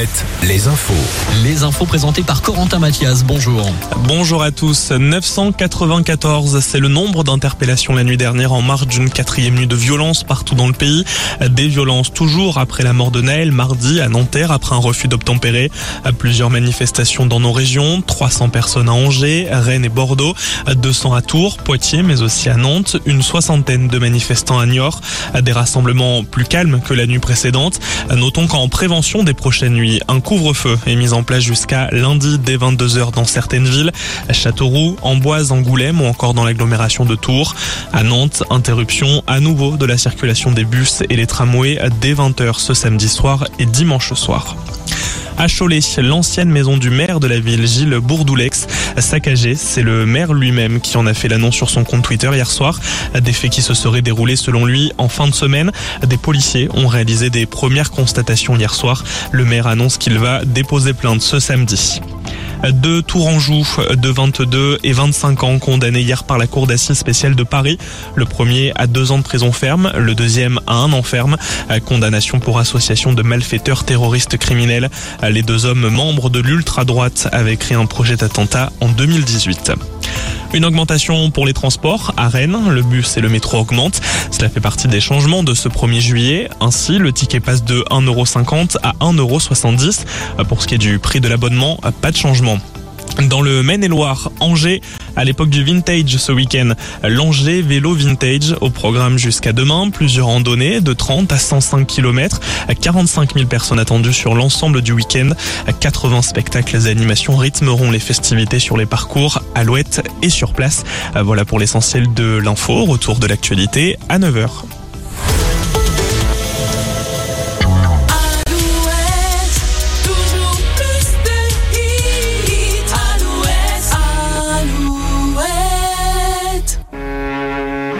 Alouette, les infos. Les infos présentées par Corentin Mathias. Bonjour. Bonjour à tous. 994, c'est le nombre d'interpellations la nuit dernière en marge d'une quatrième nuit de violence partout dans le pays. Des violences toujours après la mort de Naël mardi à Nanterre après un refus d'obtempérer. Plusieurs manifestations dans nos régions. 300 personnes à Angers, Rennes et Bordeaux. 200 à Tours, Poitiers, mais aussi à Nantes. Une soixantaine de manifestants à Niort. Des rassemblements plus calmes que la nuit précédente. Notons qu'en prévention des prochaines nuits, un couvre-feu est mis en place jusqu'à lundi dès 22h dans certaines villes. À Châteauroux, Amboise, Angoulême ou encore dans l'agglomération de Tours. À Nantes, interruption à nouveau de la circulation des bus et les tramways dès 20h ce samedi soir et dimanche soir. À Cholet, l'ancienne maison du maire de la ville, Gilles Bourdoulex, saccagée. C'est le maire lui-même qui en a fait l'annonce sur son compte Twitter hier soir. Des faits qui se seraient déroulés selon lui en fin de semaine. Des policiers ont réalisé des premières constatations hier soir. Le maire annonce qu'il va déposer plainte ce samedi. Deux Tourangeaux de 22 et 25 ans condamnés hier par la Cour d'assises spéciale de Paris. Le premier à deux ans de prison ferme, le deuxième à un an ferme. Condamnation pour association de malfaiteurs terroristes criminels. Les deux hommes membres de l'ultra-droite avaient créé un projet d'attentat en 2018. Une augmentation pour les transports à Rennes. Le bus et le métro augmentent. Cela fait partie des changements de ce 1er juillet. Ainsi, le ticket passe de 1,50€ à 1,70€. Pour ce qui est du prix de l'abonnement, pas de changement. Dans le Maine-et-Loire, Angers, à l'époque du vintage ce week-end, l'Angers Vélo Vintage au programme jusqu'à demain, plusieurs randonnées de 30 à 105 km, 45 000 personnes attendues sur l'ensemble du week-end, 80 spectacles et animations rythmeront les festivités sur les parcours, à l'ouette et sur place. Voilà pour l'essentiel de l'info, retour de l'actualité à 9h.